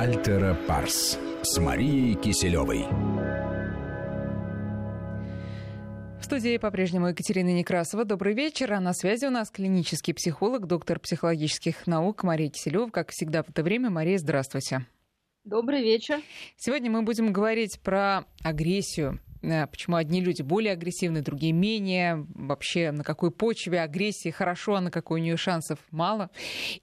Альтера Парс с Марией Киселевой. В студии по-прежнему Екатерина Некрасова. Добрый вечер. А на связи у нас клинический психолог, доктор психологических наук Мария Киселева. Как всегда в это время. Мария, здравствуйте. Добрый вечер. Сегодня мы будем говорить про агрессию, почему одни люди более агрессивны, другие менее, вообще на какой почве агрессии хорошо, а на какой у нее шансов мало,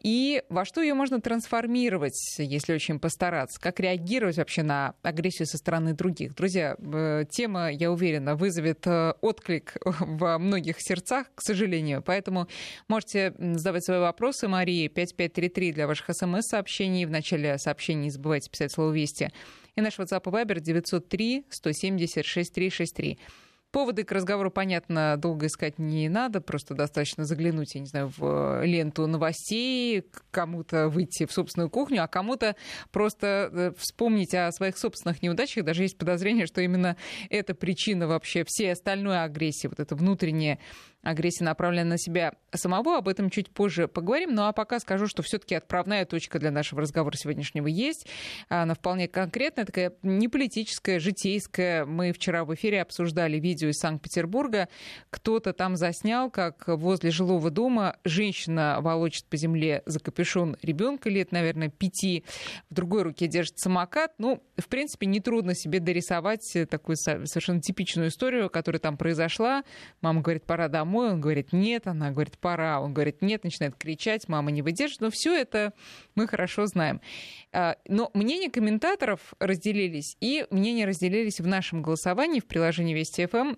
и во что ее можно трансформировать, если очень постараться, как реагировать вообще на агрессию со стороны других. Друзья, э, тема, я уверена, вызовет э, отклик во многих сердцах, к сожалению, поэтому можете задавать свои вопросы Марии. 5533 для ваших смс-сообщений. В начале сообщений не забывайте писать слово «Вести» И наш WhatsApp и Viber 903 170 6363. Поводы к разговору, понятно, долго искать не надо, просто достаточно заглянуть, я не знаю, в ленту новостей, кому-то выйти в собственную кухню, а кому-то просто э, вспомнить о своих собственных неудачах. Даже есть подозрение, что именно это причина вообще всей остальной агрессии, вот это внутреннее агрессия направлена на себя самого. Об этом чуть позже поговорим. Ну а пока скажу, что все-таки отправная точка для нашего разговора сегодняшнего есть. Она вполне конкретная, такая не политическая, житейская. Мы вчера в эфире обсуждали видео из Санкт-Петербурга. Кто-то там заснял, как возле жилого дома женщина волочит по земле за капюшон ребенка лет, наверное, пяти. В другой руке держит самокат. Ну, в принципе, нетрудно себе дорисовать такую совершенно типичную историю, которая там произошла. Мама говорит, пора домой домой, он говорит нет, она говорит пора, он говорит нет, начинает кричать, мама не выдержит. Но все это мы хорошо знаем. А, но мнения комментаторов разделились, и мнения разделились в нашем голосовании в приложении Вести ФМ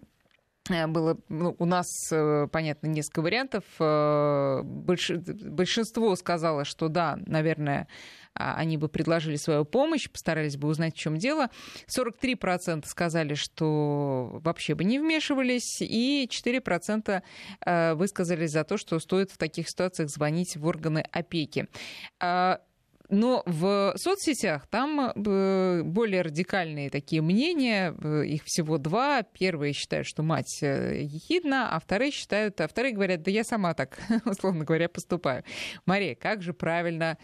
было ну, у нас, э, понятно, несколько вариантов. Э, больш... Большинство сказало, что да, наверное, а, они бы предложили свою помощь, постарались бы узнать, в чем дело. 43% сказали, что вообще бы не вмешивались, и 4% э, высказались за то, что стоит в таких ситуациях звонить в органы опеки. Но в соцсетях там э, более радикальные такие мнения, э, их всего два. Первые считают, что мать ехидна, а вторые считают, а вторые говорят, да я сама так, условно говоря, поступаю. Мария, как же правильно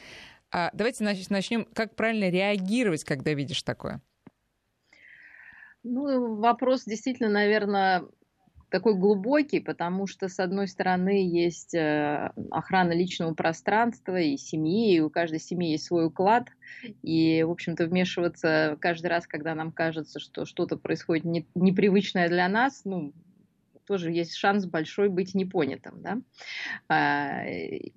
а давайте начнем. Как правильно реагировать, когда видишь такое? Ну, вопрос действительно, наверное, такой глубокий, потому что, с одной стороны, есть э, охрана личного пространства и семьи, и у каждой семьи есть свой уклад, и, в общем-то, вмешиваться каждый раз, когда нам кажется, что что-то происходит не, непривычное для нас, ну, тоже есть шанс большой быть непонятым, да, а,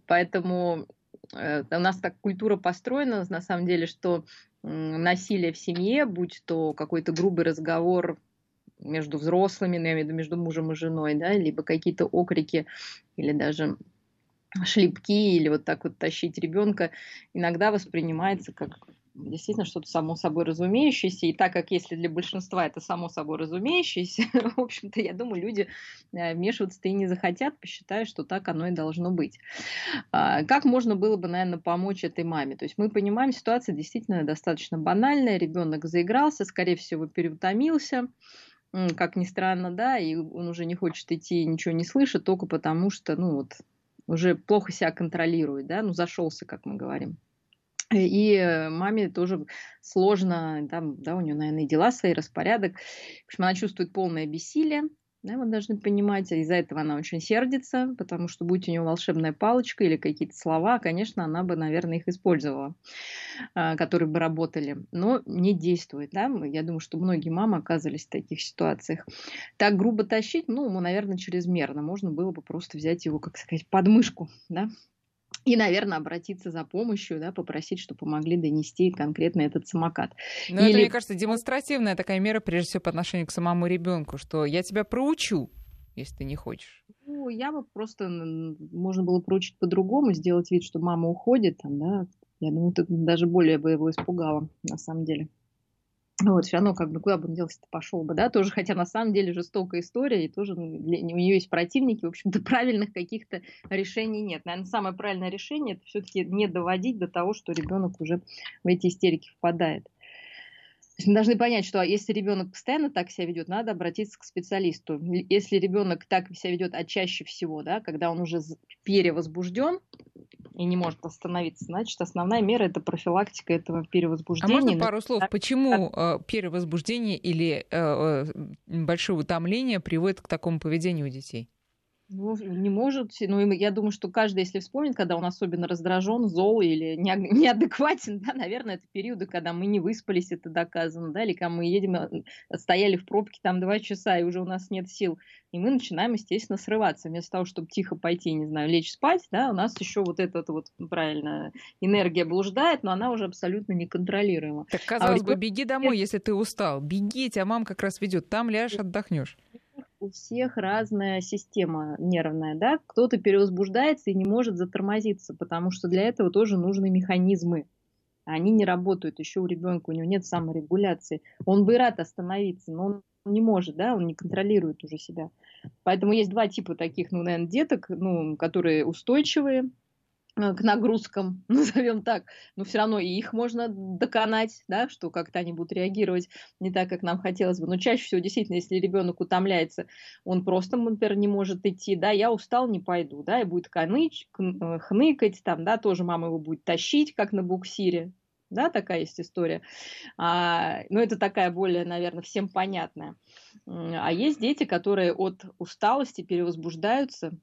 поэтому Э, у нас так культура построена, на самом деле, что насилие в семье, будь то какой-то грубый разговор между взрослыми, ну, я имею в виду между мужем и женой, да, либо какие-то окрики или даже шлепки или вот так вот тащить ребенка, иногда воспринимается как действительно что-то само собой разумеющееся. И так как если для большинства это само собой разумеющееся, в общем-то, я думаю, люди э, вмешиваться-то и не захотят, посчитают, что так оно и должно быть. А, как можно было бы, наверное, помочь этой маме? То есть мы понимаем, ситуация действительно достаточно банальная. Ребенок заигрался, скорее всего, переутомился как ни странно, да, и он уже не хочет идти, ничего не слышит, только потому что, ну вот, уже плохо себя контролирует, да, ну зашелся, как мы говорим. И э, маме тоже сложно, там, да, у нее, наверное, и дела свои, распорядок. В общем, она чувствует полное бессилие, да, вы должны понимать, из-за этого она очень сердится, потому что будь у нее волшебная палочка или какие-то слова, конечно, она бы, наверное, их использовала, а, которые бы работали, но не действует. Да? Я думаю, что многие мамы оказывались в таких ситуациях. Так грубо тащить, ну, наверное, чрезмерно. Можно было бы просто взять его, как сказать, подмышку, да, и, наверное, обратиться за помощью, да, попросить, чтобы помогли донести конкретно этот самокат. Но Или... это, мне кажется, демонстративная такая мера, прежде всего, по отношению к самому ребенку, что я тебя проучу, если ты не хочешь. Ну, я бы просто, можно было проучить по-другому, сделать вид, что мама уходит, там, да, я думаю, ты даже более бы его испугала, на самом деле. Вот, все равно, как бы, куда бы он делся пошел бы, да, тоже, хотя на самом деле жестокая история, и тоже ну, у нее есть противники, в общем-то, правильных каких-то решений нет. Наверное, самое правильное решение это все-таки не доводить до того, что ребенок уже в эти истерики впадает. Мы должны понять, что если ребенок постоянно так себя ведет, надо обратиться к специалисту. Если ребенок так себя ведет, а чаще всего, да, когда он уже перевозбужден и не может остановиться, значит, основная мера это профилактика этого перевозбуждения. А можно пару слов, почему э, перевозбуждение или э, э, большое утомление приводит к такому поведению у детей? Ну, не может. Ну, я думаю, что каждый, если вспомнит, когда он особенно раздражен, зол или не, неадекватен, да, наверное, это периоды, когда мы не выспались, это доказано, да, или когда мы едем, э, стояли в пробке там два часа, и уже у нас нет сил, и мы начинаем, естественно, срываться. Вместо того, чтобы тихо пойти, не знаю, лечь спать, да, у нас еще вот эта вот, правильно, энергия блуждает, но она уже абсолютно неконтролируема. Так, а казалось а бы, беги домой, если ты устал. Беги, тебя мама как раз ведет. Там ляжь, отдохнешь у всех разная система нервная, да, кто-то перевозбуждается и не может затормозиться, потому что для этого тоже нужны механизмы. Они не работают еще у ребенка, у него нет саморегуляции. Он бы рад остановиться, но он не может, да, он не контролирует уже себя. Поэтому есть два типа таких, ну, наверное, деток, ну, которые устойчивые, к нагрузкам, назовем так, но все равно и их можно доконать, да, что как-то они будут реагировать не так, как нам хотелось бы. Но чаще всего, действительно, если ребенок утомляется, он просто, например, не может идти, да, я устал, не пойду, да, и будет каныч, э, хныкать, там, да, тоже мама его будет тащить, как на буксире, да, такая есть история. А, но это такая более, наверное, всем понятная. А есть дети, которые от усталости перевозбуждаются,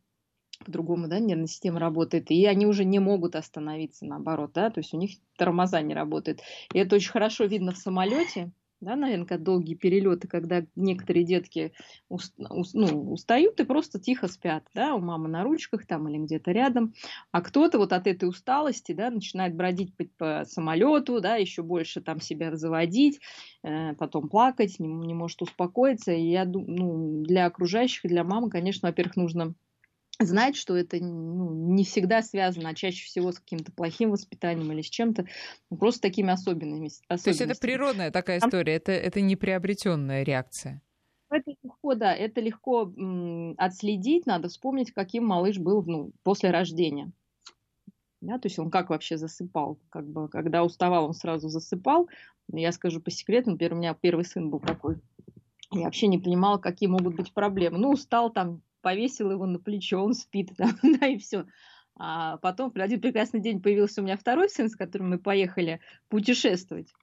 по-другому, да, нервная система работает, и они уже не могут остановиться, наоборот, да, то есть у них тормоза не работают. И это очень хорошо видно в самолете, да, наверное, как долгие перелеты, когда некоторые детки уст, ну, устают и просто тихо спят, да, у мамы на ручках там или где-то рядом, а кто-то вот от этой усталости, да, начинает бродить по, по самолету, да, еще больше там себя заводить, э, потом плакать, не, не может успокоиться, и я думаю, ну, для окружающих, для мамы, конечно, во-первых, нужно знать, что это ну, не всегда связано, а чаще всего с каким-то плохим воспитанием или с чем-то, ну, просто такими особенными. То есть это природная такая история, это, это не приобретенная реакция? Это легко, да, это легко м, отследить, надо вспомнить, каким малыш был ну, после рождения. Да, то есть он как вообще засыпал, как бы, когда уставал, он сразу засыпал. Я скажу по секрету, например, у меня первый сын был такой. Я вообще не понимала, какие могут быть проблемы. Ну, устал там повесил его на плечо, он спит, да, да и все. А потом в один прекрасный день появился у меня второй сын, с которым мы поехали путешествовать.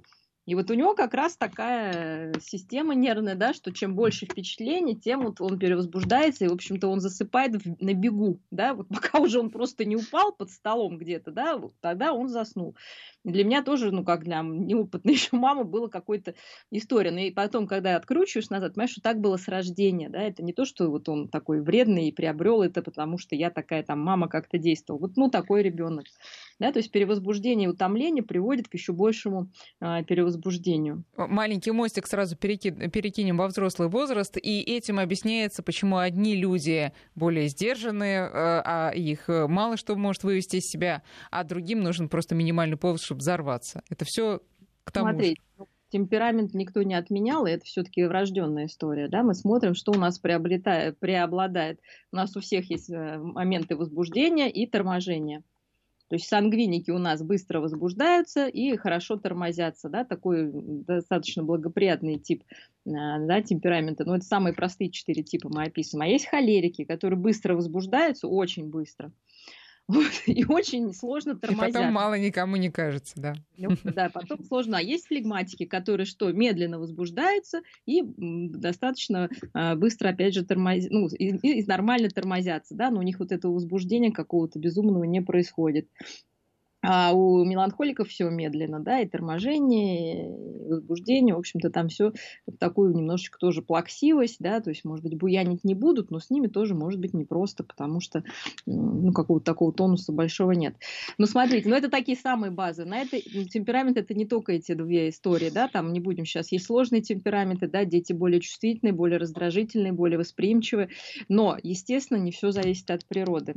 И вот у него как раз такая система нервная, да, что чем больше впечатлений, тем вот он перевозбуждается, и, в общем-то, он засыпает в, на бегу, да, вот пока уже он просто не упал под столом где-то, да, вот тогда он заснул. Для меня тоже, ну, как для неопытной еще мамы, была какой-то история. Но и потом, когда откручиваешь назад, понимаешь, что так было с рождения, да, это не то, что вот он такой вредный и приобрел это, потому что я такая там мама как-то действовала. Вот, ну, такой ребенок. Да, то есть перевозбуждение и утомление приводит к еще большему а, перевозбуждению. Маленький мостик сразу переки... перекинем во взрослый возраст, и этим объясняется, почему одни люди более сдержанные, а, а их мало что может вывести из себя, а другим нужен просто минимальный повод, чтобы взорваться. Это все к тому Смотреть. же ну, темперамент никто не отменял, и это все-таки врожденная история. Да? Мы смотрим, что у нас преобладает. У нас у всех есть э, моменты возбуждения и торможения. То есть сангвиники у нас быстро возбуждаются и хорошо тормозятся, да, такой достаточно благоприятный тип э, да, темперамента. Но это самые простые четыре типа мы описываем. А есть холерики, которые быстро возбуждаются, очень быстро. Вот, и очень сложно тормозят. И потом мало никому не кажется, да. Ну, да, потом сложно. А есть флегматики, которые что, медленно возбуждаются и достаточно э, быстро, опять же, тормозят, ну, и, и нормально тормозятся, да, но у них вот этого возбуждения какого-то безумного не происходит. А у меланхоликов все медленно, да, и торможение, и возбуждение, в общем-то, там все такую немножечко тоже плаксивость, да, то есть, может быть, буянить не будут, но с ними тоже может быть непросто, потому что, ну, какого-то такого тонуса большого нет. Но смотрите, ну, это такие самые базы. На это темперамент это не только эти две истории, да, там не будем сейчас, есть сложные темпераменты, да, дети более чувствительные, более раздражительные, более восприимчивые, но, естественно, не все зависит от природы.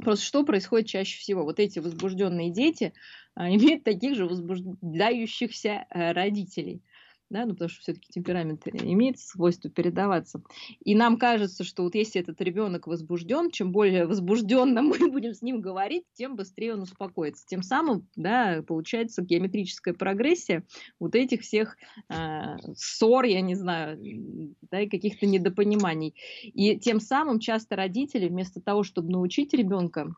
Просто что происходит чаще всего? Вот эти возбужденные дети а, имеют таких же возбуждающихся а, родителей. Да, ну, потому что все-таки темперамент имеет свойство передаваться. И нам кажется, что вот если этот ребенок возбужден, чем более возбужденно мы будем с ним говорить, тем быстрее он успокоится. Тем самым, да, получается геометрическая прогрессия вот этих всех э, ссор, я не знаю, да, и каких-то недопониманий. И тем самым часто родители вместо того, чтобы научить ребенка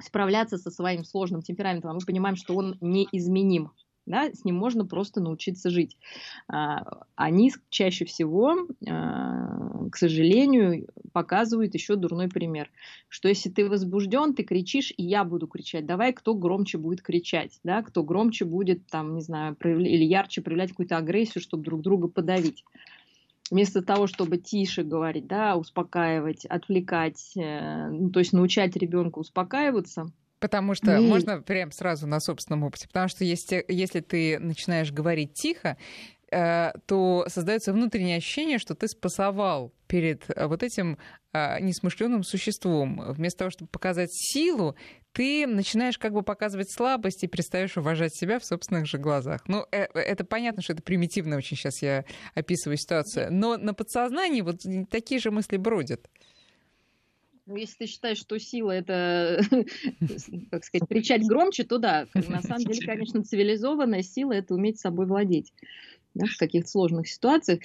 справляться со своим сложным темпераментом, а мы понимаем, что он неизменим, да, с ним можно просто научиться жить. А, они чаще всего, а, к сожалению, показывают еще дурной пример, что если ты возбужден, ты кричишь, и я буду кричать, давай кто громче будет кричать, да, кто громче будет, там, не знаю, проявля... или ярче проявлять какую-то агрессию, чтобы друг друга подавить вместо того, чтобы тише говорить, да, успокаивать, отвлекать, э, ну, то есть научать ребенка успокаиваться, Потому что mm. можно прям сразу на собственном опыте. Потому что если, если ты начинаешь говорить тихо, э, то создается внутреннее ощущение, что ты спасовал перед э, вот этим э, несмышленным существом. Вместо того, чтобы показать силу, ты начинаешь как бы показывать слабость и перестаешь уважать себя в собственных же глазах. Ну, это понятно, что это примитивно очень сейчас я описываю ситуацию, но на подсознании вот такие же мысли бродят. Ну, если ты считаешь, что сила это, как сказать, кричать громче, то да. На самом деле, конечно, цивилизованная сила это уметь собой владеть. Да, в каких-то сложных ситуациях.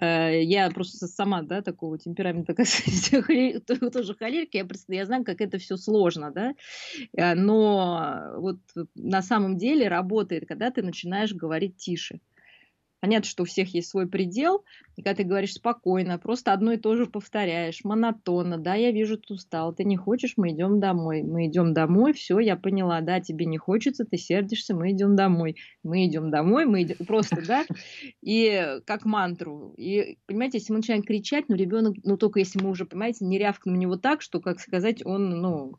Э, я просто сама, да, такого темперамента, как тоже холерика, я, просто, я знаю, как это все сложно, да, э, но вот на самом деле работает, когда ты начинаешь говорить тише. Понятно, что у всех есть свой предел, и когда ты говоришь спокойно, просто одно и то же повторяешь, монотонно, да, я вижу, ты устал, ты не хочешь, мы идем домой, мы идем домой, все, я поняла, да, тебе не хочется, ты сердишься, мы идем домой, мы идем домой, мы идем, просто, да, и как мантру, и, понимаете, если мы начинаем кричать, ну, ребенок, ну, только если мы уже, понимаете, не рявкнем на него так, что, как сказать, он, ну,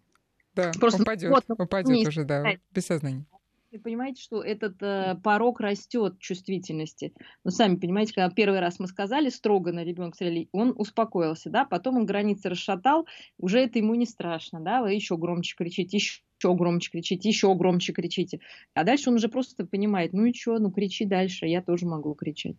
да, просто упадет, вот, упадет уже, да, без сознания. Вы понимаете, что этот э, порог растет чувствительности. Но сами понимаете, когда первый раз мы сказали строго на ребенка стреляли, он успокоился, да, потом он границы расшатал, уже это ему не страшно, да, вы еще громче кричите, еще еще громче кричите, еще громче кричите. А дальше он уже просто понимает, ну и что, ну кричи дальше, я тоже могу кричать.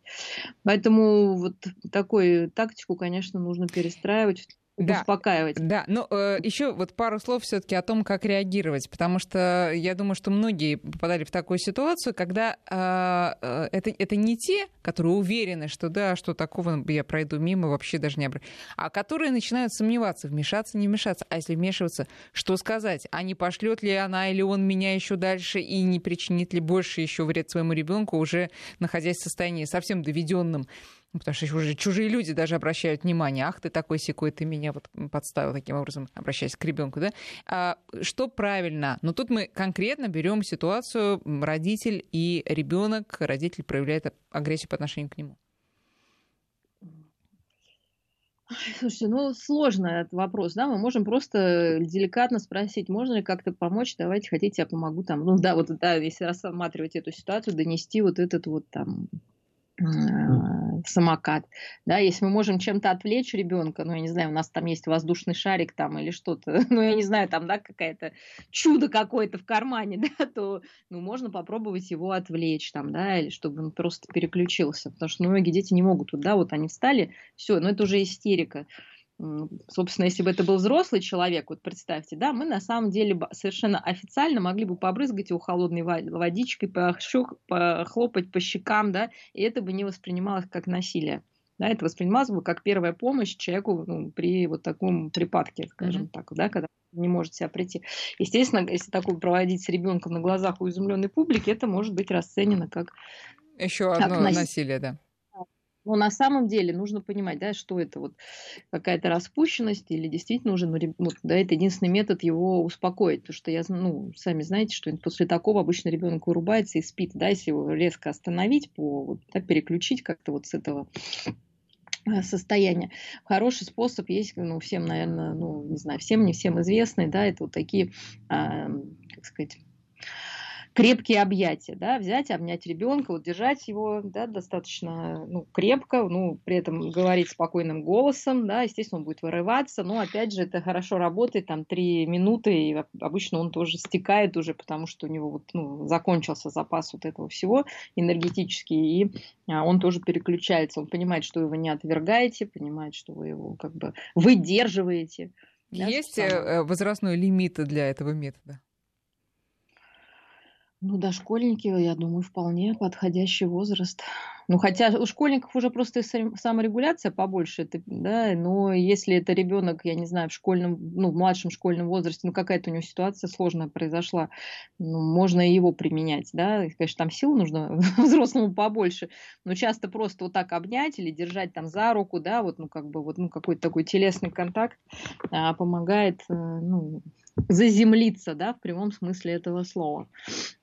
Поэтому вот такую тактику, конечно, нужно перестраивать да, успокаивать. Да, ну э, еще вот пару слов все-таки о том, как реагировать, потому что я думаю, что многие попадали в такую ситуацию, когда э, э, это, это не те, которые уверены, что да, что такого я пройду мимо, вообще даже не обращаюсь, а которые начинают сомневаться, вмешаться, не вмешаться, а если вмешиваться, что сказать, а не пошлет ли она или он меня еще дальше и не причинит ли больше еще вред своему ребенку, уже находясь в состоянии совсем доведенном ну, потому что уже чужие люди даже обращают внимание, ах, ты такой секой, ты меня вот подставил таким образом, обращаясь к ребенку, да? А, что правильно? Но ну, тут мы конкретно берем ситуацию родитель и ребенок, родитель проявляет агрессию по отношению к нему. Слушайте, ну сложный этот вопрос, да, мы можем просто деликатно спросить, можно ли как-то помочь, давайте, хотите, я помогу там, ну да, вот да, если рассматривать эту ситуацию, донести вот этот вот там в самокат. Да, если мы можем чем-то отвлечь ребенка, ну, я не знаю, у нас там есть воздушный шарик там или что-то, ну, я не знаю, там, да, какая-то чудо какое-то в кармане, да, то, ну, можно попробовать его отвлечь там, да, или чтобы он просто переключился, потому что многие дети не могут, вот, да, вот они встали, все, ну, это уже истерика собственно, если бы это был взрослый человек, вот представьте, да, мы на самом деле совершенно официально могли бы побрызгать его холодной водичкой, похлопать по щекам, да, и это бы не воспринималось как насилие. Да, это воспринималось бы как первая помощь человеку ну, при вот таком припадке, скажем mm-hmm. так, да, когда не может себя прийти. Естественно, если такое проводить с ребенком на глазах у изумленной публики, это может быть расценено как еще одно насилие, насилие да. Но на самом деле нужно понимать, да, что это вот какая-то распущенность или действительно уже, ну, вот, да, это единственный метод его успокоить, потому что я, ну, сами знаете, что после такого обычно ребенок вырубается и спит, да, если его резко остановить, по, вот, да, переключить как-то вот с этого э, состояния. Хороший способ есть, ну, всем, наверное, ну, не знаю, всем, не всем известный, да, это вот такие, э, как сказать, крепкие объятия, да, взять, обнять ребенка, вот держать его, да, достаточно, ну, крепко, ну, при этом говорить спокойным голосом, да, естественно, он будет вырываться, но, опять же, это хорошо работает, там, три минуты, и обычно он тоже стекает уже, потому что у него вот, ну, закончился запас вот этого всего энергетический, и а, он тоже переключается, он понимает, что его не отвергаете, понимает, что вы его как бы выдерживаете. Есть да, возрастной лимит для этого метода? Ну, дошкольники, я думаю, вполне подходящий возраст. Ну, хотя у школьников уже просто саморегуляция побольше, это, да, но если это ребенок, я не знаю, в школьном, ну, в младшем школьном возрасте, ну, какая-то у него ситуация сложная произошла, ну, можно и его применять, да, конечно, там сил нужно взрослому побольше, но часто просто вот так обнять или держать там за руку, да, вот, ну, как бы, вот, ну, какой-то такой телесный контакт а, помогает, э, ну, заземлиться, да, в прямом смысле этого слова,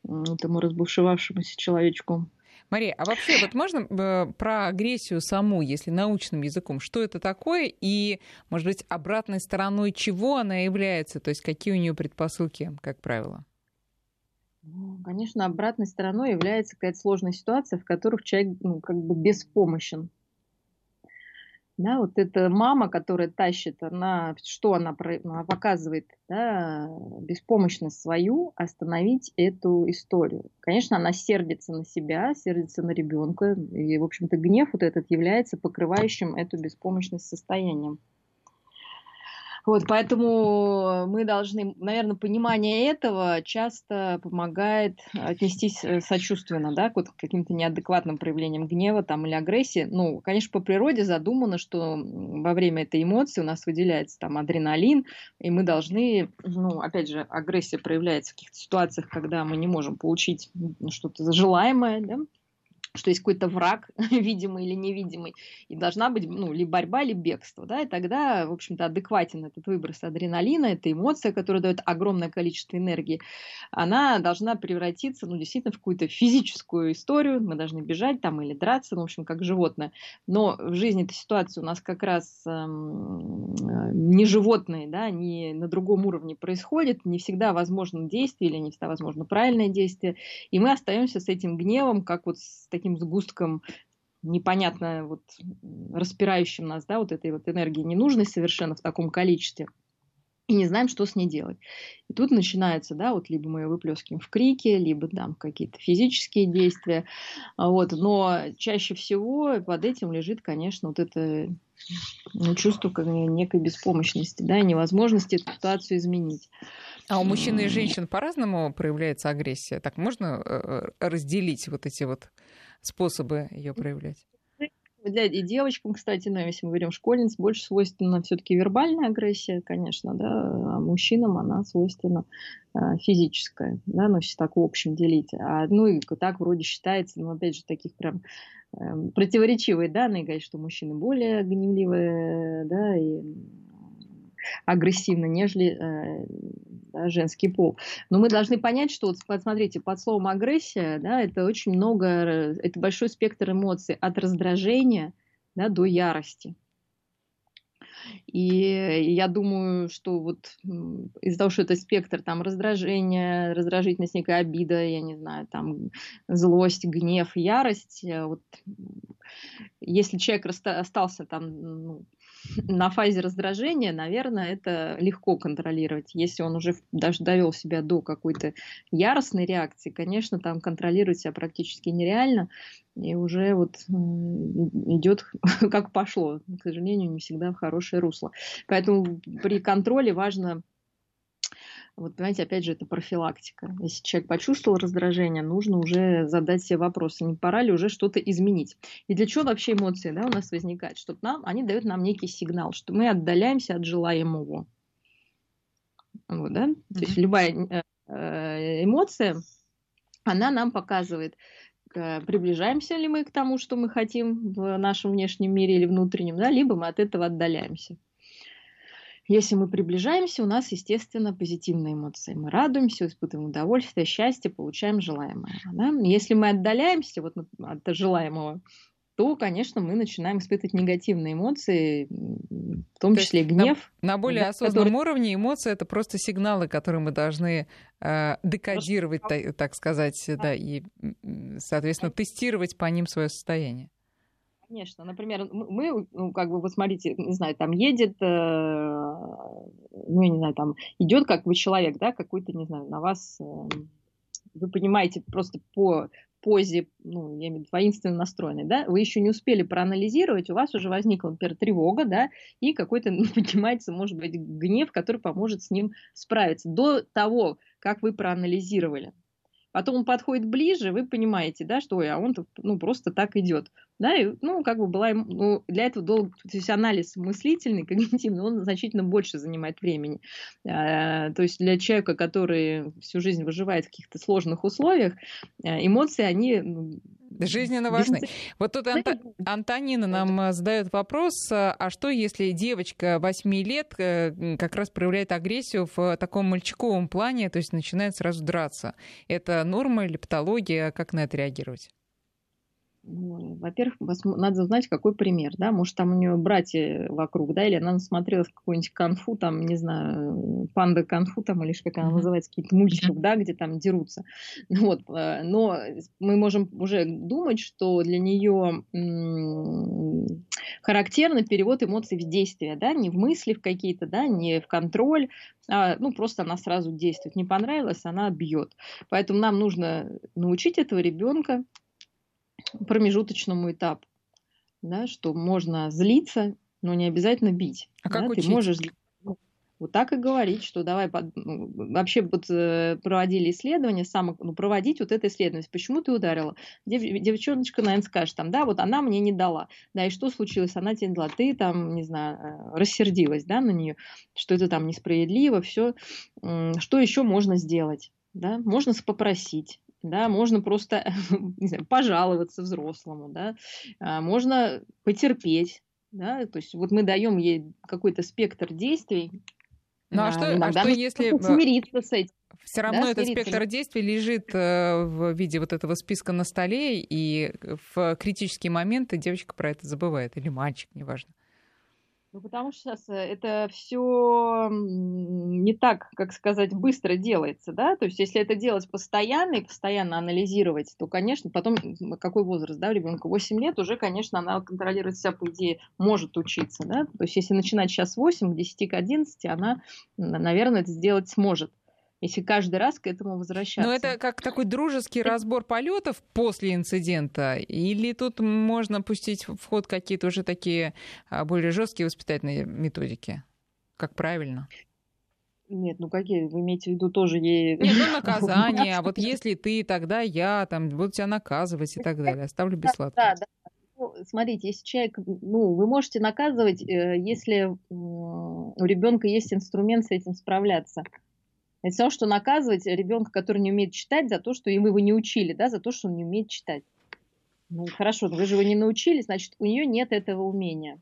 этому разбушевавшемуся человечку. Мария, а вообще вот можно э, про агрессию саму, если научным языком, что это такое и, может быть, обратной стороной чего она является, то есть какие у нее предпосылки, как правило? Конечно, обратной стороной является какая-то сложная ситуация, в которых человек ну, как бы беспомощен. Да, вот эта мама, которая тащит, она, что она, она показывает, да, беспомощность свою, остановить эту историю. Конечно, она сердится на себя, сердится на ребенка, и, в общем-то, гнев вот этот является покрывающим эту беспомощность состоянием. Вот, поэтому мы должны, наверное, понимание этого часто помогает отнестись э, сочувственно, да, к каким-то неадекватным проявлениям гнева там или агрессии. Ну, конечно, по природе задумано, что во время этой эмоции у нас выделяется там адреналин, и мы должны, ну, опять же, агрессия проявляется в каких-то ситуациях, когда мы не можем получить что-то желаемое, да, что есть какой-то враг, видимый или невидимый, и должна быть, ну, либо борьба, либо бегство, да, и тогда, в общем-то, адекватен этот выброс адреналина, эта эмоция, которая дает огромное количество энергии, она должна превратиться, ну, действительно, в какую-то физическую историю, мы должны бежать там или драться, ну, в общем, как животное, но в жизни эта ситуация у нас как раз эм, не животные, да, не на другом уровне происходит, не всегда возможно действие или не всегда возможно правильное действие, и мы остаемся с этим гневом, как вот с таким таким сгустком непонятно вот распирающим нас, да, вот этой вот энергии ненужной совершенно в таком количестве и не знаем, что с ней делать. И тут начинается, да, вот либо мы ее выплескиваем в крике, либо там какие-то физические действия, вот, но чаще всего под этим лежит, конечно, вот это ну, чувство некой беспомощности, да, невозможности эту ситуацию изменить. А у мужчин и женщин по-разному проявляется агрессия? Так можно э, э, разделить вот эти вот способы ее проявлять? Для, и девочкам, кстати, ну, если мы говорим школьниц, больше свойственна все-таки вербальная агрессия, конечно, да, а мужчинам она свойственна э, физическая, да, ну, если так в общем делить. А, ну, и так вроде считается, ну, опять же, таких прям э, противоречивые данные, говорят, что мужчины более гневливые, да, и агрессивно, нежели э, женский пол. Но мы должны понять, что, вот, посмотрите, под словом агрессия, да, это очень много, это большой спектр эмоций, от раздражения да, до ярости. И я думаю, что вот из-за того, что это спектр там раздражения, раздражительность, некая обида, я не знаю, там злость, гнев, ярость, э, вот если человек остался там ну, на фазе раздражения, наверное, это легко контролировать. Если он уже даже довел себя до какой-то яростной реакции, конечно, там контролировать себя практически нереально, и уже вот идет как пошло. К сожалению, не всегда в хорошее русло. Поэтому при контроле важно вот, понимаете, опять же, это профилактика. Если человек почувствовал раздражение, нужно уже задать себе вопрос, не пора ли уже что-то изменить. И для чего вообще эмоции да, у нас возникают? Что нам, они дают нам некий сигнал, что мы отдаляемся от желаемого. Вот, да? Mm-hmm. То есть любая э, э, эмоция, она нам показывает, приближаемся ли мы к тому, что мы хотим в нашем внешнем мире или внутреннем, да, либо мы от этого отдаляемся. Если мы приближаемся, у нас, естественно, позитивные эмоции. Мы радуемся, испытываем удовольствие, счастье, получаем желаемое. Да? Если мы отдаляемся вот от желаемого, то, конечно, мы начинаем испытывать негативные эмоции, в том то числе гнев. На, на более да, осознанном который... уровне эмоции это просто сигналы, которые мы должны э, декодировать, так, так сказать, да. да, и, соответственно, тестировать по ним свое состояние. Конечно, например, мы, ну, как бы, вот смотрите, не знаю, там едет, э, ну, я не знаю, там идет как бы человек, да, какой-то, не знаю, на вас, э, вы понимаете просто по позе, ну, я имею в виду, воинственно настроенной, да, вы еще не успели проанализировать, у вас уже возникла, например, тревога, да, и какой-то, ну, поднимается, может быть, гнев, который поможет с ним справиться до того, как вы проанализировали. Потом он подходит ближе, вы понимаете, да, что ой, а он ну, просто так идет. Да, и, ну, как бы была, ну, для этого долго, то есть анализ мыслительный, когнитивный, он значительно больше занимает времени. А, то есть для человека, который всю жизнь выживает в каких-то сложных условиях, э, эмоции, они ну, Жизненно важны. Вот тут Анта... Антонина нам э, задает вопрос, э, а что если девочка 8 лет э, как раз проявляет агрессию в таком мальчиковом плане, то есть начинает сразу драться? Это норма или патология? Как на это реагировать? Ну, во-первых, надо узнать, какой пример, да, может, там у нее братья вокруг, да, или она насмотрелась какой-нибудь конфу, там, не знаю, панда конфу, там, или как она называется, какие-то мультиков, да, где там дерутся. Вот, э, но мы можем уже думать, что для нее характерный перевод эмоций в действие, да, не в мысли в какие-то, да, не в контроль, а, ну, просто она сразу действует. Не понравилось, она бьет. Поэтому нам нужно научить этого ребенка промежуточному этапу, да, что можно злиться, но не обязательно бить. А да, как учить? Ты можешь вот так и говорить, что давай под... ну, вообще вот э, проводили исследование, само, ну, проводить вот это исследование. Почему ты ударила? Дев... Девчоночка, наверное, скажет там, да, вот она мне не дала. Да, и что случилось? Она тебе не дала. Ты там, не знаю, э, рассердилась, да, на нее, что это там несправедливо, все. Что еще можно сделать? Да, можно попросить, да, можно просто не знаю, пожаловаться взрослому, да, а, можно потерпеть, да, то есть вот мы даем ей какой-то спектр действий. Ну а, что, а что если смириться с этим? Все равно да, этот смириться. спектр действий лежит э, в виде вот этого списка на столе, и в критические моменты девочка про это забывает, или мальчик, неважно. Ну, потому что сейчас э, это все не так, как сказать, быстро делается, да, то есть если это делать постоянно и постоянно анализировать, то, конечно, потом, какой возраст, да, у ребенка 8 лет, уже, конечно, она контролировать себя, по идее, может учиться, да, то есть если начинать сейчас 8, к 10, к 11, она, наверное, это сделать сможет если каждый раз к этому возвращаться. Но это как такой дружеский разбор полетов после инцидента, или тут можно пустить в ход какие-то уже такие а, более жесткие воспитательные методики? Как правильно? Нет, ну какие? Вы имеете в виду тоже ей... Нет, ну наказание, а вот если ты, тогда я, там, буду тебя наказывать и так далее. Оставлю без сладкого. Да, да. Ну, смотрите, если человек, ну, вы можете наказывать, э, если у ребенка есть инструмент с этим справляться. Это все что наказывать ребенка, который не умеет читать, за то, что вы его не учили, да, за то, что он не умеет читать. Ну, хорошо, вы же его не научили, значит, у нее нет этого умения.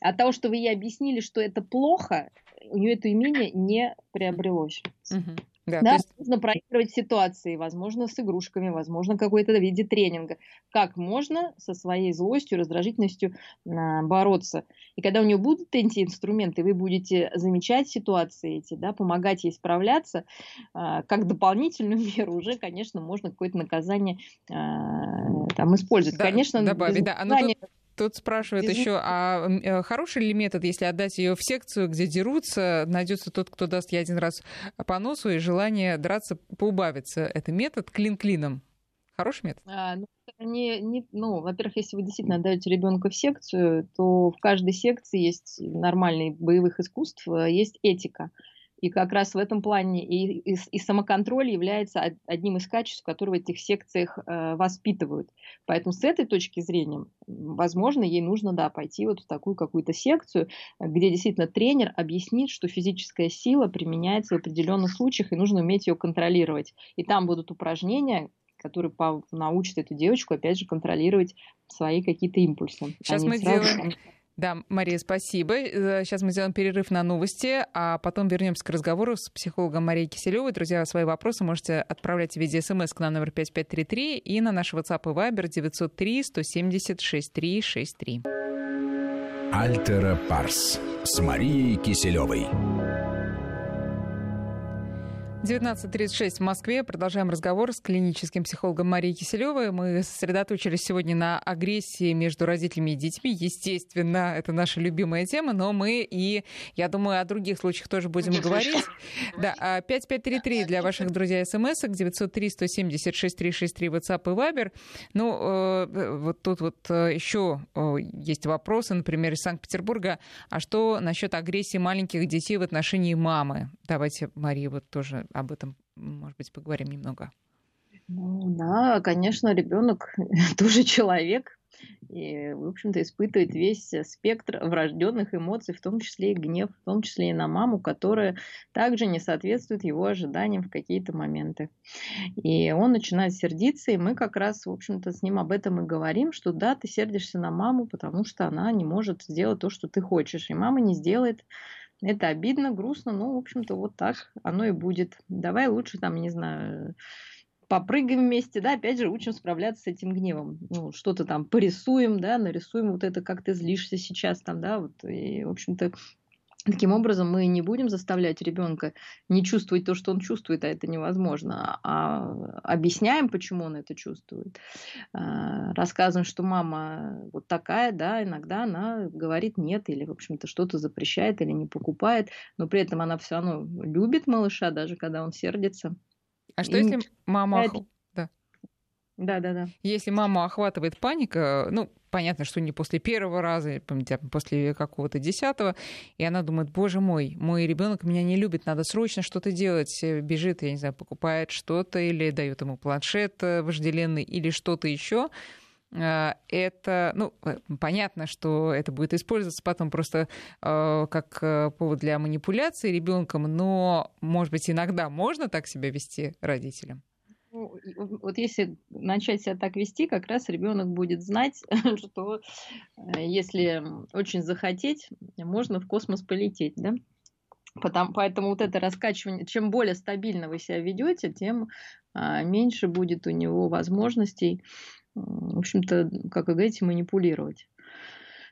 От того, что вы ей объяснили, что это плохо, у нее это умение не приобрелось. Угу. Да, да есть... нужно проигрывать ситуации, возможно, с игрушками, возможно, какой-то виде тренинга. Как можно со своей злостью, раздражительностью а, бороться. И когда у нее будут эти инструменты, вы будете замечать ситуации эти, да, помогать ей справляться, а, как дополнительную меру уже, конечно, можно какое-то наказание а, там использовать. Да, конечно, добавить, да. Оно тут Тут спрашивают еще, а э, хороший ли метод, если отдать ее в секцию, где дерутся, найдется тот, кто даст ей один раз по носу, и желание драться поубавится. Это метод клин клином. Хороший метод? А, ну, не, не, ну, во-первых, если вы действительно отдаете ребенка в секцию, то в каждой секции есть нормальные боевых искусств, э, есть этика. И как раз в этом плане и, и, и самоконтроль является одним из качеств, которые в этих секциях э, воспитывают. Поэтому с этой точки зрения, возможно, ей нужно да, пойти вот в такую какую-то секцию, где действительно тренер объяснит, что физическая сила применяется в определенных случаях, и нужно уметь ее контролировать. И там будут упражнения, которые научат эту девочку, опять же, контролировать свои какие-то импульсы. Сейчас мы сразу... делаем Да, Мария, спасибо. Сейчас мы сделаем перерыв на новости, а потом вернемся к разговору с психологом Марией Киселевой. Друзья, свои вопросы можете отправлять в виде смс к нам номер 5533 и на наш WhatsApp и Viber 903 170 6363. Альтера Парс с Марией Киселевой. 19.36 в Москве. Продолжаем разговор с клиническим психологом Марией Киселевой. Мы сосредоточились сегодня на агрессии между родителями и детьми. Естественно, это наша любимая тема, но мы и, я думаю, о других случаях тоже будем говорить. Да, 5533 а для ваших друзей смс 903 176 363 WhatsApp и Viber. Ну, э, вот тут вот э, еще э, есть вопросы, например, из Санкт-Петербурга. А что насчет агрессии маленьких детей в отношении мамы? Давайте, Мария, вот тоже об этом, может быть, поговорим немного. Ну, да, конечно, ребенок тоже человек, и, в общем-то, испытывает весь спектр врожденных эмоций, в том числе и гнев, в том числе и на маму, которая также не соответствует его ожиданиям в какие-то моменты. И он начинает сердиться, и мы как раз, в общем-то, с ним об этом и говорим, что да, ты сердишься на маму, потому что она не может сделать то, что ты хочешь, и мама не сделает это обидно, грустно, но, в общем-то, вот так оно и будет. Давай лучше там, не знаю, попрыгаем вместе, да, опять же, учим справляться с этим гневом. Ну, что-то там порисуем, да, нарисуем вот это, как ты злишься сейчас там, да, вот, и, в общем-то, Таким образом, мы не будем заставлять ребенка не чувствовать то, что он чувствует, а это невозможно, а объясняем, почему он это чувствует. А, рассказываем, что мама вот такая, да, иногда она говорит нет или, в общем-то, что-то запрещает или не покупает, но при этом она все равно любит малыша, даже когда он сердится. А что И если мама... Да, да, да. Если мама охватывает паника, ну, понятно, что не после первого раза, а после какого-то десятого, и она думает, боже мой, мой ребенок меня не любит, надо срочно что-то делать, бежит, я не знаю, покупает что-то или дает ему планшет э, вожделенный или что-то еще, э, это, ну, э, понятно, что это будет использоваться потом просто э, как повод для манипуляции ребенком, но, может быть, иногда можно так себя вести родителям? Ну, вот если начать себя так вести, как раз ребенок будет знать, что э, если очень захотеть, можно в космос полететь, да? Потому, поэтому вот это раскачивание, чем более стабильно вы себя ведете, тем а, меньше будет у него возможностей, в общем-то, как вы говорите, манипулировать.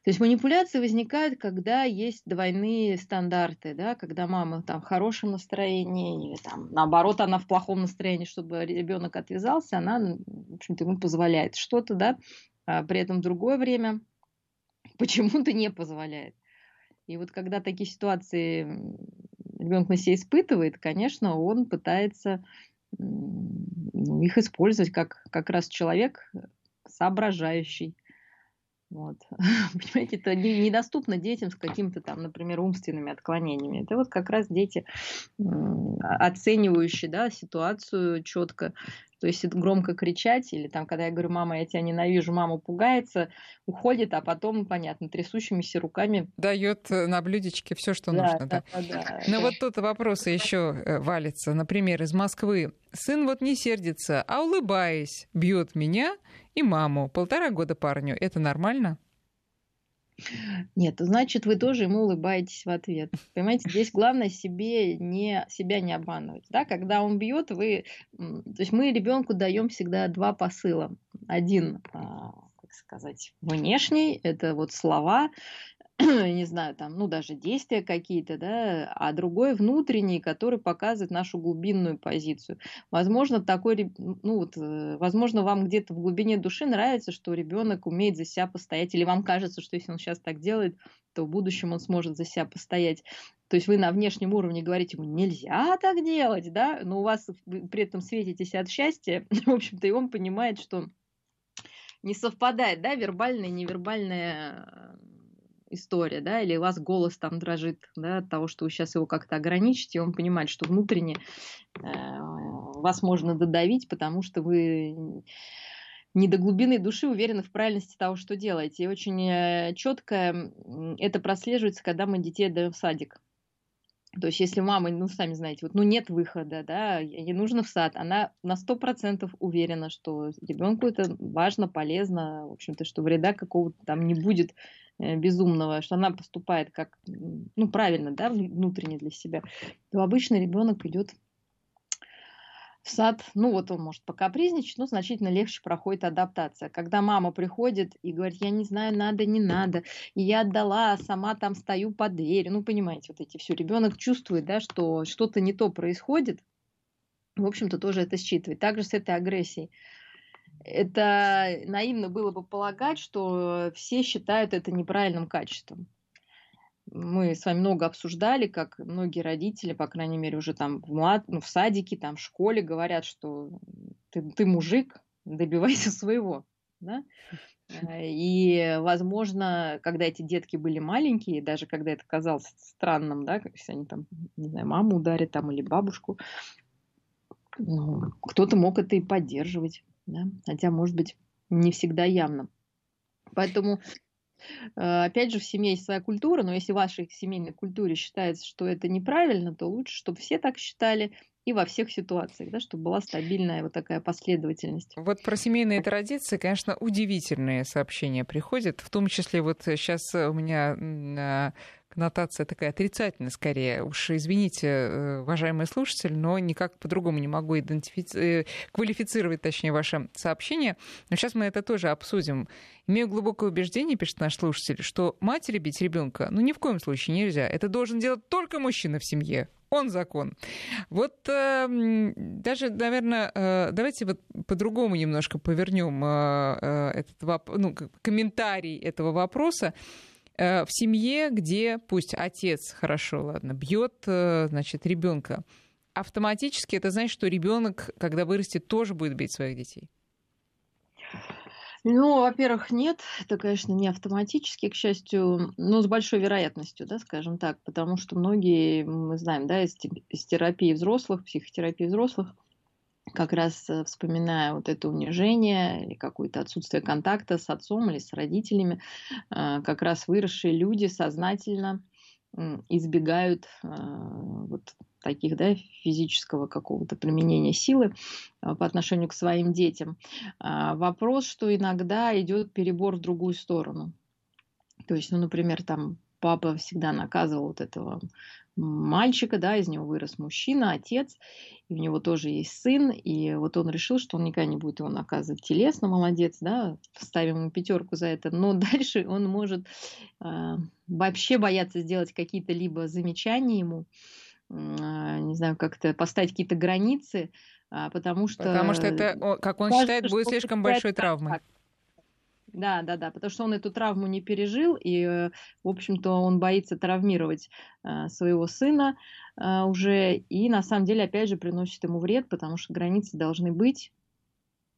То есть манипуляции возникают, когда есть двойные стандарты, да, когда мама там в хорошем настроении, или там наоборот она в плохом настроении, чтобы ребенок отвязался, она, в общем-то, ему позволяет что-то, да, а при этом другое время почему-то не позволяет. И вот когда такие ситуации ребенок на себе испытывает, конечно, он пытается их использовать как, как раз человек соображающий, вот. Понимаете, это недоступно детям с какими-то там, например, умственными отклонениями. Это вот как раз дети, оценивающие да, ситуацию четко. То есть громко кричать, или там, когда я говорю, мама, я тебя ненавижу, мама пугается, уходит, а потом, понятно, трясущимися руками. Дает э, на блюдечке все, что да, нужно. Да, да. Да, Но вот тут вопросы еще э, валятся. Например, из Москвы. Сын вот не сердится, а улыбаясь, бьет меня и маму. Полтора года парню. Это нормально? Нет, значит, вы тоже ему улыбаетесь в ответ. Понимаете, здесь главное себе не, себя не обманывать. Да? Когда он бьет, вы... То есть мы ребенку даем всегда два посыла. Один, а, как сказать, внешний, это вот слова, не знаю, там, ну, даже действия какие-то, да, а другой внутренний, который показывает нашу глубинную позицию. Возможно, такой, ну, вот, э, возможно, вам где-то в глубине души нравится, что ребенок умеет за себя постоять, или вам кажется, что если он сейчас так делает, то в будущем он сможет за себя постоять. То есть вы на внешнем уровне говорите ему, нельзя так делать, да, но у вас при этом светитесь от счастья, в общем-то, и он понимает, что не совпадает, да, вербальное и невербальное история, да, или у вас голос там дрожит, да, от того, что вы сейчас его как-то ограничите, он понимает, что внутренне э, вас можно додавить, потому что вы не до глубины души уверены в правильности того, что делаете. И очень э, четко это прослеживается, когда мы детей отдаем в садик. То есть, если мама, ну, сами знаете, вот, ну, нет выхода, да, ей нужно в сад, она на сто процентов уверена, что ребенку это важно, полезно, в общем-то, что вреда какого-то там не будет безумного, что она поступает как, ну, правильно, да, внутренне для себя, то обычно ребенок идет в сад, ну вот он может покапризничать, но значительно легче проходит адаптация. Когда мама приходит и говорит, я не знаю, надо, не надо, и я отдала, а сама там стою под дверью, ну понимаете, вот эти все, ребенок чувствует, да, что что-то не то происходит, в общем-то тоже это считывает. Также с этой агрессией. Это наивно было бы полагать, что все считают это неправильным качеством мы с вами много обсуждали, как многие родители, по крайней мере, уже там в, млад... ну, в садике, там в школе говорят, что ты, ты мужик, добивайся своего. Да? И, возможно, когда эти детки были маленькие, даже когда это казалось странным, да, если они там, не знаю, маму ударят там или бабушку, ну, кто-то мог это и поддерживать, да? хотя, может быть, не всегда явно. Поэтому Э, опять же, в семье есть своя культура, но если в вашей семейной культуре считается, что это неправильно, то лучше, чтобы все так считали, и во всех ситуациях, да, чтобы была стабильная вот такая последовательность. Вот про семейные традиции, конечно, удивительные сообщения приходят, в том числе вот сейчас у меня а, коннотация такая отрицательная скорее. Уж извините, э, уважаемый слушатель, но никак по-другому не могу идентифицировать, квалифицировать, точнее, ваше сообщение. Но сейчас мы это тоже обсудим. Имею глубокое убеждение, пишет наш слушатель, что матери бить ребенка, ну ни в коем случае нельзя. Это должен делать только мужчина в семье. Он закон. Вот э, даже, наверное, э, давайте вот по-другому немножко повернем э, э, этот воп- ну, комментарий этого вопроса. Э, в семье, где пусть отец хорошо, ладно, бьет, э, значит, ребенка, автоматически это значит, что ребенок, когда вырастет, тоже будет бить своих детей. Ну, во-первых, нет, это, конечно, не автоматически, к счастью, но с большой вероятностью, да, скажем так, потому что многие, мы знаем, да, из, из терапии взрослых, психотерапии взрослых, как раз э, вспоминая вот это унижение или какое-то отсутствие контакта с отцом или с родителями, э, как раз выросшие люди сознательно избегают э, вот таких, да, физического какого-то применения силы по отношению к своим детям. А, вопрос, что иногда идет перебор в другую сторону. То есть, ну, например, там папа всегда наказывал вот этого мальчика, да, из него вырос мужчина, отец, и у него тоже есть сын, и вот он решил, что он никогда не будет его наказывать телесно, молодец, да, ставим ему пятерку за это, но дальше он может э, вообще бояться сделать какие-то либо замечания ему, э, не знаю, как-то поставить какие-то границы, э, потому что... Потому что это, как он кажется, считает, будет слишком большой травмой. Так, да, да, да, потому что он эту травму не пережил, и, э, в общем-то, он боится травмировать э, своего сына э, уже, и на самом деле, опять же, приносит ему вред, потому что границы должны быть,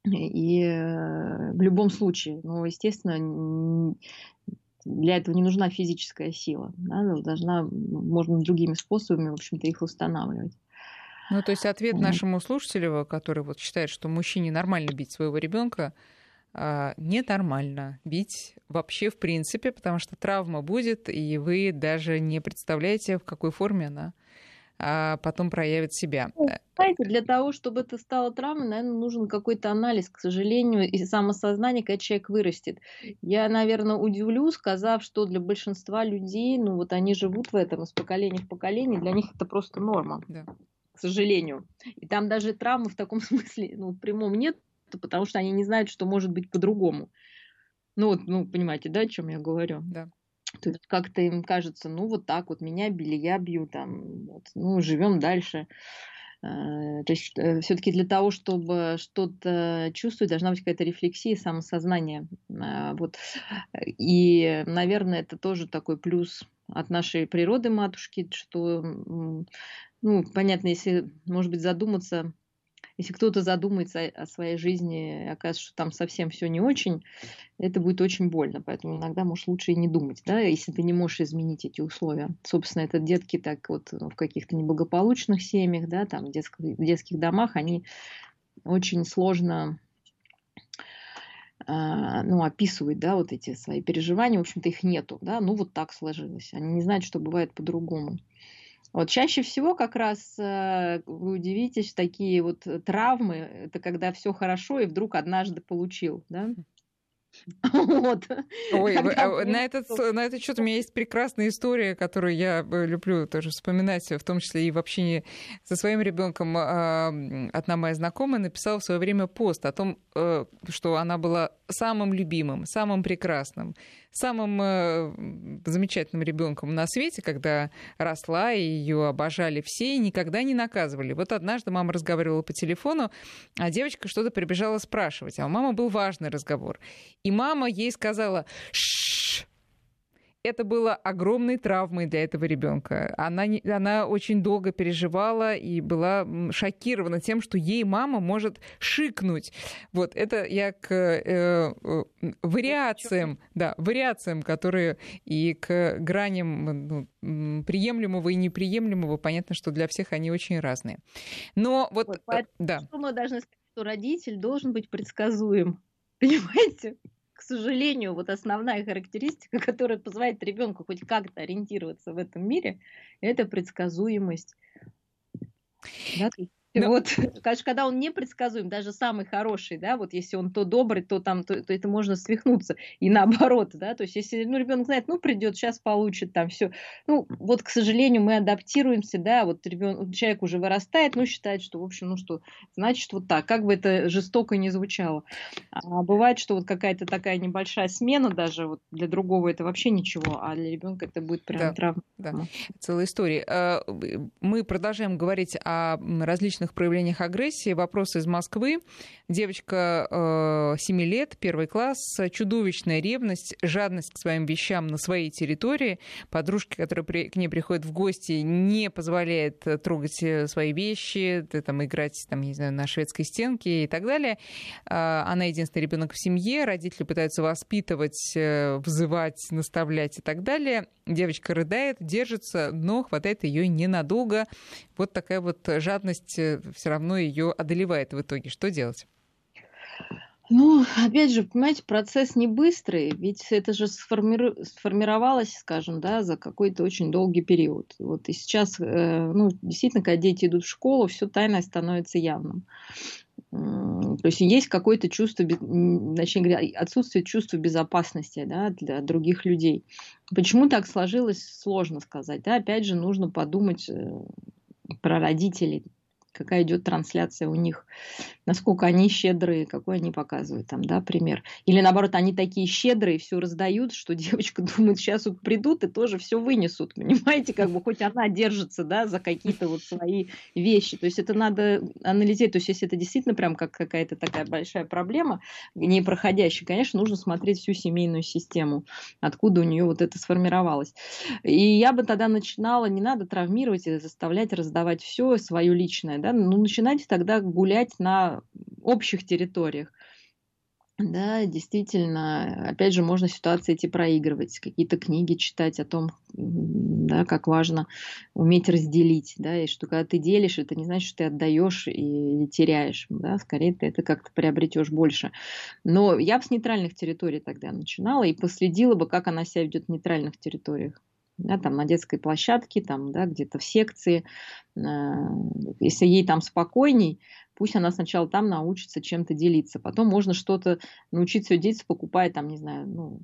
и в любом случае, ну, естественно, для этого не нужна физическая сила, да, должна, можно другими способами, в общем-то, их устанавливать. Ну, то есть ответ нашему слушателю, который вот считает, что мужчине нормально бить своего ребенка, ненормально бить вообще в принципе, потому что травма будет, и вы даже не представляете, в какой форме она а потом проявит себя. Ну, знаете, для того, чтобы это стало травмой, наверное, нужен какой-то анализ, к сожалению, и самосознание, когда человек вырастет. Я, наверное, удивлю, сказав, что для большинства людей, ну вот они живут в этом из поколения в поколение, для них это просто норма. Да к сожалению. И там даже травмы в таком смысле, ну, в прямом нет, потому что они не знают, что может быть по-другому. Ну, вот, ну, понимаете, да, о чем я говорю? Да. То есть как-то им кажется, ну, вот так вот, меня били, я бью, там, вот, ну, живем дальше. Э, то есть э, все-таки для того, чтобы что-то чувствовать, должна быть какая-то рефлексия, самосознание. Э, вот. И, наверное, это тоже такой плюс от нашей природы матушки, что, ну, понятно, если, может быть, задуматься если кто-то задумается о своей жизни и окажется, что там совсем все не очень, это будет очень больно. Поэтому иногда, может, лучше и не думать, да, если ты не можешь изменить эти условия. Собственно, это детки так вот в каких-то неблагополучных семьях, да, там детских, в детских домах, они очень сложно а, ну, описывают, да, вот эти свои переживания, в общем-то, их нету, да, ну, вот так сложилось. Они не знают, что бывает по-другому. Вот чаще всего как раз э, вы удивитесь, такие вот травмы, это когда все хорошо и вдруг однажды получил, да? Вот. Ой, а, на, этот, на этот счет у меня есть прекрасная история, которую я э, люблю тоже вспоминать, в том числе и в общении со своим ребенком. А, одна моя знакомая написала в свое время пост о том, э, что она была самым любимым, самым прекрасным, самым э, замечательным ребенком на свете, когда росла, и ее обожали все и никогда не наказывали. Вот однажды мама разговаривала по телефону, а девочка что-то прибежала спрашивать, а у мамы был важный разговор. И мама ей сказала, Шш! Это было огромной травмой для этого ребенка. Она, она очень долго переживала и была шокирована тем, что ей мама может шикнуть. Вот это я к э, э, вариациям, да, вариациям, которые и к граням ну, приемлемого и неприемлемого, понятно, что для всех они очень разные. Но вот, вот э, да. Что мы должны сказать, что родитель должен быть предсказуем. Понимаете? К сожалению, вот основная характеристика, которая позволяет ребенку хоть как-то ориентироваться в этом мире, это предсказуемость. Да? Но... Вот, конечно, когда он непредсказуем, даже самый хороший, да, вот если он то добрый, то там, то, то это можно свихнуться. И наоборот, да, то есть если ну, ребенок знает, ну, придет, сейчас получит там все. Ну, вот, к сожалению, мы адаптируемся, да, вот ребенок, человек уже вырастает, ну, считает, что, в общем, ну, что, значит, вот так, как бы это жестоко не звучало. А бывает, что вот какая-то такая небольшая смена даже вот для другого это вообще ничего, а для ребенка это будет прям да, травма. Да, целая история. А, мы продолжаем говорить о различных различных проявлениях агрессии. Вопрос из Москвы. Девочка э, 7 лет, первый класс, чудовищная ревность, жадность к своим вещам на своей территории. Подружки, которые при, к ней приходят в гости, не позволяет трогать э, свои вещи, там, играть там, не знаю, на шведской стенке и так далее. Э, она единственный ребенок в семье, родители пытаются воспитывать, э, взывать, наставлять и так далее. Девочка рыдает, держится, но хватает ее ненадолго. Вот такая вот жадность все равно ее одолевает в итоге. Что делать? Ну, опять же, понимаете, процесс не быстрый, ведь это же сформиру... сформировалось, скажем, да, за какой-то очень долгий период. Вот и сейчас, э, ну, действительно, когда дети идут в школу, все тайное становится явным. То есть есть какое-то чувство, точнее говоря, отсутствие чувства безопасности да, для других людей. Почему так сложилось, сложно сказать. Да? Опять же, нужно подумать э, про родителей, какая идет трансляция у них, насколько они щедрые, какой они показывают там, да, пример. Или наоборот, они такие щедрые, все раздают, что девочка думает, сейчас вот придут и тоже все вынесут, понимаете, как бы хоть она держится, да, за какие-то вот свои вещи. То есть это надо анализировать, то есть если это действительно прям как какая-то такая большая проблема, не проходящая, конечно, нужно смотреть всю семейную систему, откуда у нее вот это сформировалось. И я бы тогда начинала, не надо травмировать и заставлять раздавать все свое личное, да, ну, начинайте тогда гулять на общих территориях. Да, действительно, опять же, можно ситуации эти проигрывать, какие-то книги читать о том, да, как важно уметь разделить, да, и что когда ты делишь, это не значит, что ты отдаешь и теряешь, да, скорее ты это как-то приобретешь больше. Но я бы с нейтральных территорий тогда начинала и последила бы, как она себя ведет в нейтральных территориях да, там на детской площадке, там, да, где-то в секции. Э, если ей там спокойней, пусть она сначала там научится чем-то делиться. Потом можно что-то научиться ее делиться, покупая там, не знаю, ну,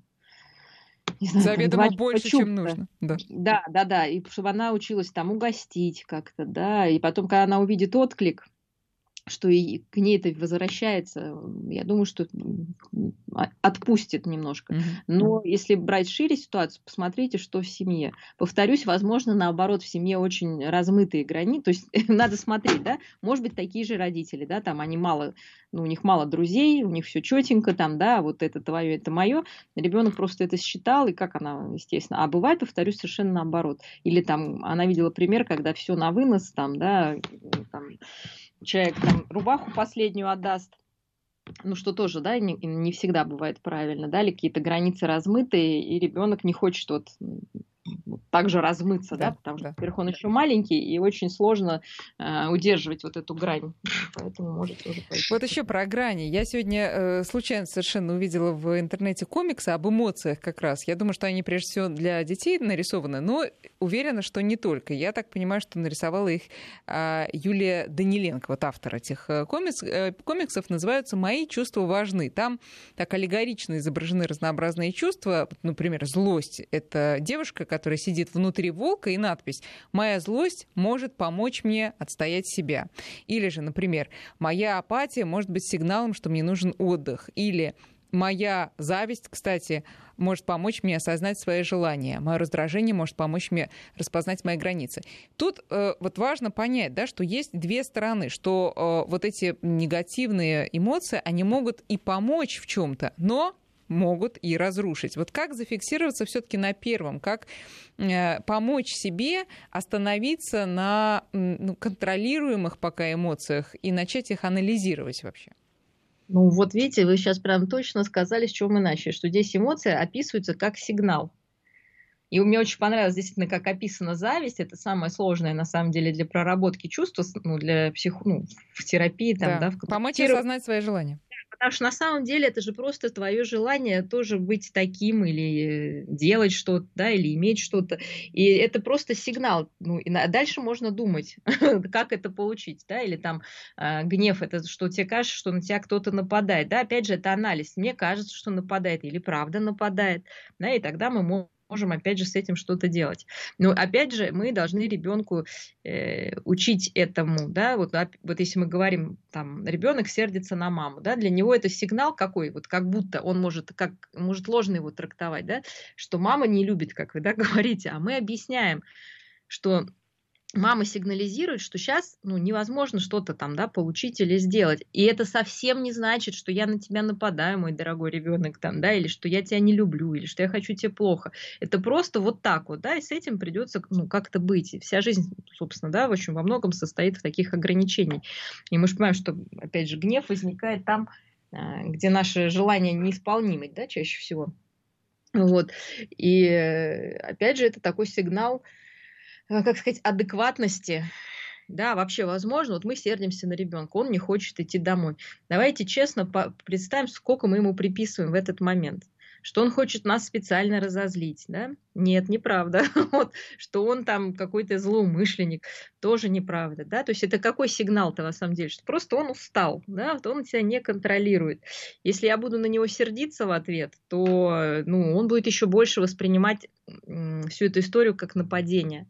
не знаю, Заведомо там, больше, чем нужно. Да. да, да, да. И чтобы она училась там угостить как-то, да. И потом, когда она увидит отклик, что и к ней это возвращается, я думаю, что а, отпустит немножко. Mm-hmm. Но если брать шире ситуацию, посмотрите, что в семье. Повторюсь, возможно, наоборот, в семье очень размытые границы. То есть надо смотреть, да, может быть, такие же родители, да, там они мало, ну, у них мало друзей, у них все четенько, там, да, вот это твое, это мое. Ребенок просто это считал, и как она, естественно. А бывает, повторюсь, совершенно наоборот. Или там она видела пример, когда все на вынос, там, да, там, человек там рубаху последнюю отдаст, ну что тоже, да, не, не всегда бывает правильно, да, или какие-то границы размытые, и ребенок не хочет вот также размыться, да, да потому что, во-первых, он еще маленький, и очень сложно э, удерживать вот эту грань. Поэтому может тоже пойти. Вот еще про грани. Я сегодня э, случайно совершенно увидела в интернете комиксы об эмоциях как раз. Я думаю, что они прежде всего для детей нарисованы, но уверена, что не только. Я так понимаю, что нарисовала их э, Юлия Даниленко, вот автор этих э, комикс, э, комиксов, называются «Мои чувства важны». Там так аллегорично изображены разнообразные чувства. Например, злость — это девушка, которая сидит внутри волка, и надпись «Моя злость может помочь мне отстоять себя». Или же, например, «Моя апатия может быть сигналом, что мне нужен отдых». Или моя зависть, кстати, может помочь мне осознать свои желания. Мое раздражение может помочь мне распознать мои границы. Тут э, вот важно понять, да, что есть две стороны, что э, вот эти негативные эмоции, они могут и помочь в чем-то, но могут и разрушить. Вот как зафиксироваться все-таки на первом, как э, помочь себе остановиться на ну, контролируемых пока эмоциях и начать их анализировать вообще? Ну вот видите, вы сейчас прям точно сказали, с чего мы начали, что здесь эмоция описывается как сигнал. И мне очень понравилось действительно, как описана зависть. Это самое сложное, на самом деле, для проработки чувств, ну, для псих... ну, в терапии. Там, да. Да, в... Помочь осознать свои желания. Потому что на самом деле это же просто твое желание тоже быть таким или делать что-то, да, или иметь что-то. И это просто сигнал. Ну, и дальше можно думать, как это получить, да, или там э, гнев, это что тебе кажется, что на тебя кто-то нападает, да, опять же, это анализ. Мне кажется, что нападает, или правда нападает, да, и тогда мы можем можем опять же с этим что-то делать. Но опять же мы должны ребенку э, учить этому, да, вот, вот если мы говорим, там, ребенок сердится на маму, да, для него это сигнал какой, вот как будто он может, как, может ложно его трактовать, да, что мама не любит, как вы, да, говорите, а мы объясняем, что мама сигнализирует, что сейчас ну, невозможно что-то там да, получить или сделать. И это совсем не значит, что я на тебя нападаю, мой дорогой ребенок, там, да, или что я тебя не люблю, или что я хочу тебе плохо. Это просто вот так вот, да, и с этим придется ну, как-то быть. И вся жизнь, собственно, да, в общем, во многом состоит в таких ограничениях. И мы же понимаем, что, опять же, гнев возникает там, а, где наши желания неисполнимы, да, чаще всего. Вот. И опять же, это такой сигнал, Э, как сказать, адекватности, да, вообще возможно, вот мы сердимся на ребенка, он не хочет идти домой. Давайте честно представим, сколько мы ему приписываем в этот момент. Что он хочет нас специально разозлить, да? Нет, неправда. Вот, что он там какой-то злоумышленник, тоже неправда, да? То есть это какой сигнал-то на самом деле? Что просто он устал, да? Вот он себя не контролирует. Если я буду на него сердиться в ответ, то ну, он будет еще больше воспринимать всю эту историю как нападение.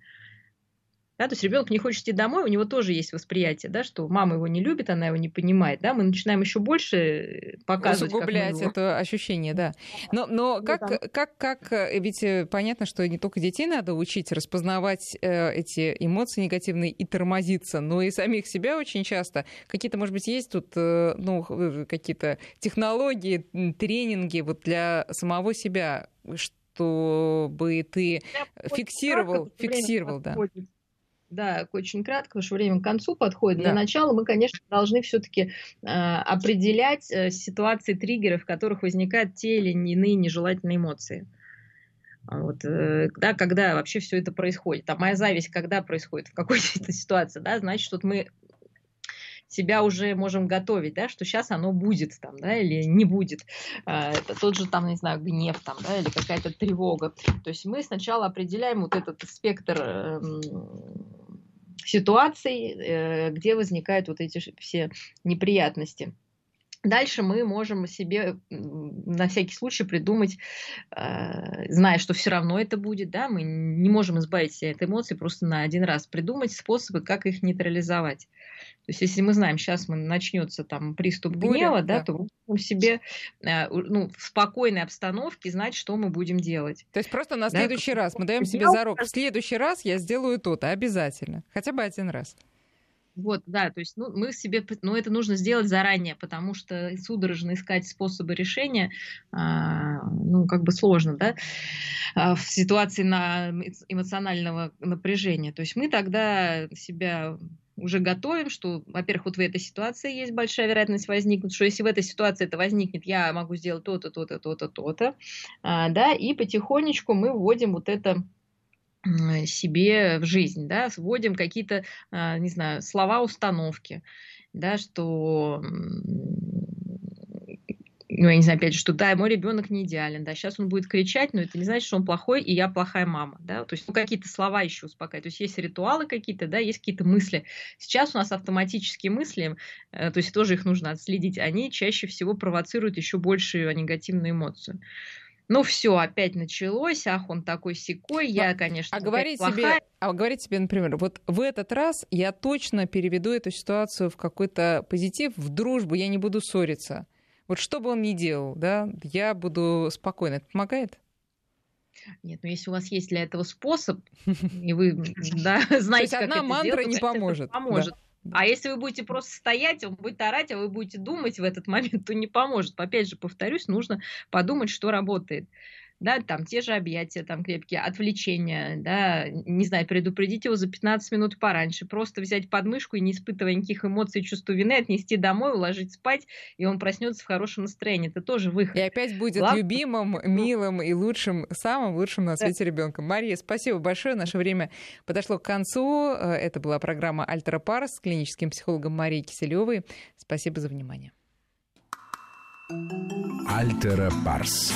Да, то есть ребенок не хочет идти домой, у него тоже есть восприятие, да, что мама его не любит, она его не понимает, да, мы начинаем еще больше э, показывать. Усугублять его... это ощущение, да. Но, но ну, как, как, как, э, ведь э, понятно, что не только детей надо учить распознавать э, эти эмоции негативные и тормозиться, но и самих себя очень часто. Какие-то, может быть, есть тут, э, ну, какие-то технологии, тренинги вот для самого себя, чтобы ты фиксировал, фиксировал, да. Подходит да, очень кратко, потому что время к концу подходит. Да. Для начала мы, конечно, должны все-таки э, определять э, ситуации триггеров, в которых возникают те или иные нежелательные эмоции. Вот, э, да, когда вообще все это происходит. А моя зависть, когда происходит, в какой-то ситуации, да, значит, что мы себя уже можем готовить, да, что сейчас оно будет там, да, или не будет. А, это тот же там, не знаю, гнев там, да, или какая-то тревога. То есть мы сначала определяем вот этот спектр эм, ситуаций, э, где возникают вот эти все неприятности. Дальше мы можем себе на всякий случай придумать, э, зная, что все равно это будет, да, мы не можем избавить себя от эмоций просто на один раз, придумать способы, как их нейтрализовать. То есть, если мы знаем, сейчас мы начнется там приступ Буря, гнева, да, да, то мы можем себе э, ну, в спокойной обстановке знать, что мы будем делать. То есть просто на следующий да? раз мы даем себе зарок. В следующий раз я сделаю то-то обязательно, хотя бы один раз. Вот, да, то есть ну, мы себе, ну, это нужно сделать заранее, потому что судорожно искать способы решения, а, ну, как бы сложно, да, а, в ситуации на эмоционального напряжения. То есть мы тогда себя уже готовим, что, во-первых, вот в этой ситуации есть большая вероятность возникнуть, что если в этой ситуации это возникнет, я могу сделать то-то, то-то, то-то, то-то, а, да, и потихонечку мы вводим вот это себе в жизнь, да, вводим какие-то, а, не знаю, слова установки, да, что ну, я не знаю, опять же, что да, мой ребенок не идеален, да, сейчас он будет кричать, но это не значит, что он плохой, и я плохая мама, да, то есть ну, какие-то слова еще успокаивать, то есть есть ритуалы какие-то, да, есть какие-то мысли. Сейчас у нас автоматические мысли, э, то есть тоже их нужно отследить, они чаще всего провоцируют еще большую негативную эмоцию. Ну все, опять началось, ах, он такой секой, я, конечно, а говорить себе, а говорить себе, например, вот в этот раз я точно переведу эту ситуацию в какой-то позитив, в дружбу, я не буду ссориться. Вот что бы он ни делал, да, я буду спокойно. Это помогает? Нет, ну если у вас есть для этого способ, и вы да, знаете, как одна мантра не поможет. Поможет. А если вы будете просто стоять, он будет орать, а вы будете думать в этот момент, то не поможет. Опять же, повторюсь, нужно подумать, что работает да, там те же объятия там крепкие, отвлечения, да, не знаю, предупредить его за 15 минут пораньше, просто взять подмышку и не испытывая никаких эмоций и чувства вины, отнести домой, уложить спать, и он проснется в хорошем настроении. Это тоже выход. И опять будет Главное... любимым, милым и лучшим, самым лучшим на свете да. ребенком. Мария, спасибо большое. Наше время подошло к концу. Это была программа «Альтера Парс» с клиническим психологом Марией Киселевой. Спасибо за внимание. Альтера Парс.